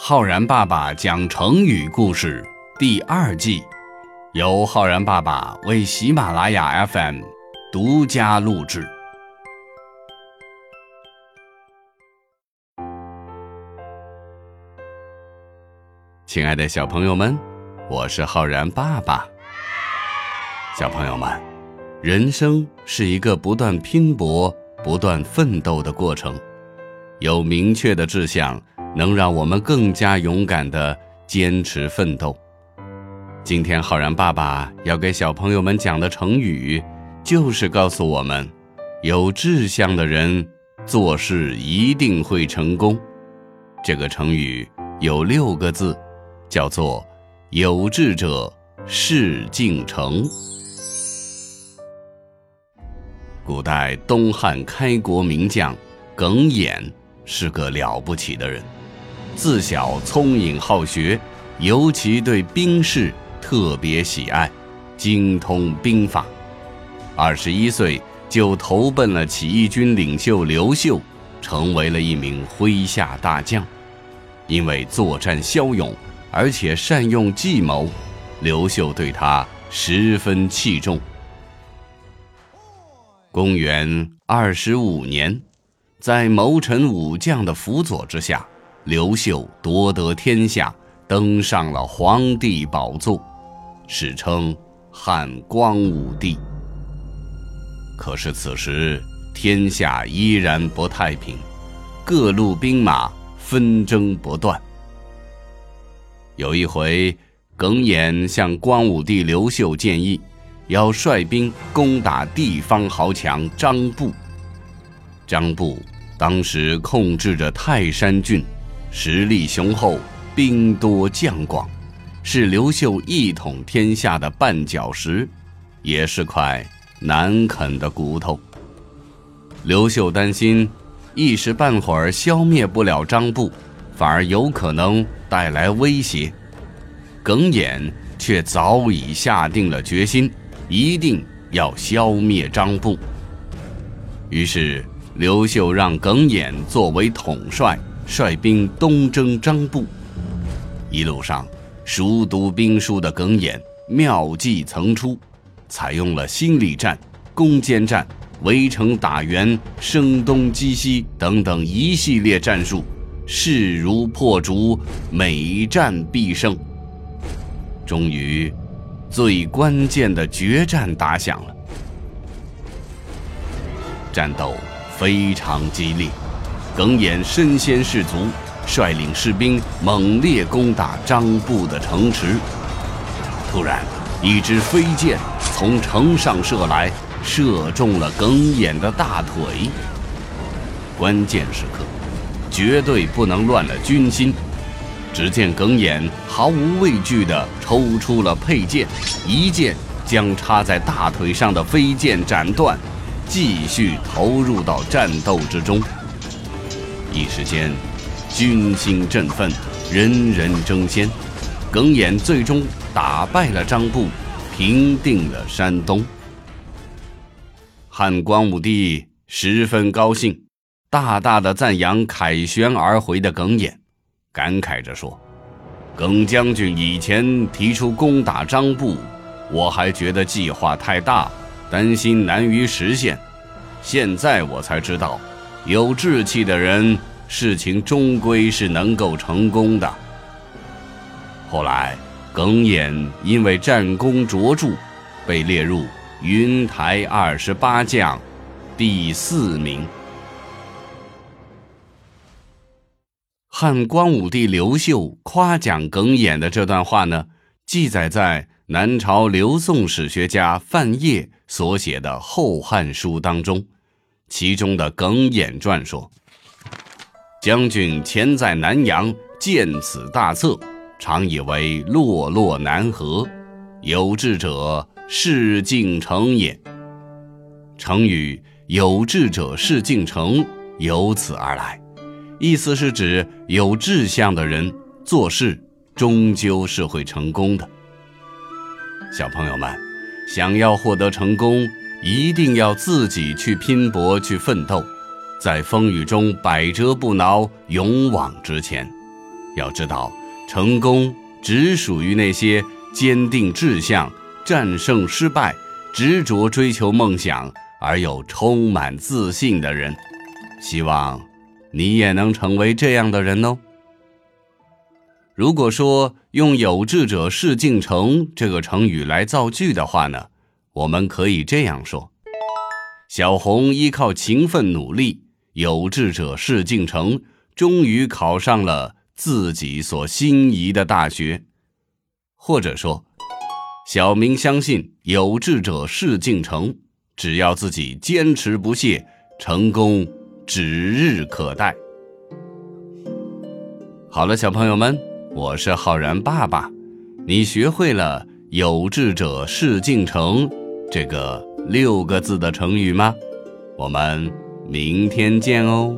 浩然爸爸讲成语故事第二季，由浩然爸爸为喜马拉雅 FM 独家录制。亲爱的小朋友们，我是浩然爸爸。小朋友们，人生是一个不断拼搏、不断奋斗的过程，有明确的志向。能让我们更加勇敢地坚持奋斗。今天浩然爸爸要给小朋友们讲的成语，就是告诉我们，有志向的人做事一定会成功。这个成语有六个字，叫做“有志者事竟成”。古代东汉开国名将耿弇是个了不起的人。自小聪颖好学，尤其对兵事特别喜爱，精通兵法。二十一岁就投奔了起义军领袖刘秀，成为了一名麾下大将。因为作战骁勇，而且善用计谋，刘秀对他十分器重。公元二十五年，在谋臣武将的辅佐之下。刘秀夺得天下，登上了皇帝宝座，史称汉光武帝。可是此时天下依然不太平，各路兵马纷争不断。有一回，耿弇向光武帝刘秀建议，要率兵攻打地方豪强张布。张布当时控制着泰山郡。实力雄厚，兵多将广，是刘秀一统天下的绊脚石，也是块难啃的骨头。刘秀担心，一时半会儿消灭不了张布，反而有可能带来威胁。耿弇却早已下定了决心，一定要消灭张布。于是，刘秀让耿弇作为统帅。率兵东征张布，一路上熟读兵书的耿弇妙计层出，采用了心理战、攻坚战、围城打援、声东击西等等一系列战术，势如破竹，每战必胜。终于，最关键的决战打响了，战斗非常激烈。耿弇身先士卒，率领士兵猛烈攻打张布的城池。突然，一支飞箭从城上射来，射中了耿弇的大腿。关键时刻，绝对不能乱了军心。只见耿弇毫无畏惧地抽出了佩剑，一剑将插在大腿上的飞剑斩断，继续投入到战斗之中。一时间，军心振奋，人人争先。耿弇最终打败了张布，平定了山东。汉光武帝十分高兴，大大的赞扬凯旋而回的耿弇，感慨着说：“耿将军以前提出攻打张布，我还觉得计划太大，担心难于实现。现在我才知道。”有志气的人，事情终归是能够成功的。后来，耿弇因为战功卓著，被列入云台二十八将第四名。汉光武帝刘秀夸奖耿弇的这段话呢，记载在南朝刘宋史学家范晔所写的《后汉书》当中。其中的耿弇传说：“将军前在南阳见此大策，常以为落落难合，有志者事竟成也。”成语“有志者事竟成”由此而来，意思是指有志向的人做事终究是会成功的。小朋友们，想要获得成功。一定要自己去拼搏、去奋斗，在风雨中百折不挠、勇往直前。要知道，成功只属于那些坚定志向、战胜失败、执着追求梦想而又充满自信的人。希望你也能成为这样的人哦。如果说用“有志者事竟成”这个成语来造句的话呢，我们可以这样说：小红依靠勤奋努力，有志者事竟成，终于考上了。自己所心仪的大学，或者说，小明相信有志者事竟成，只要自己坚持不懈，成功指日可待。好了，小朋友们，我是浩然爸爸，你学会了“有志者事竟成”这个六个字的成语吗？我们明天见哦。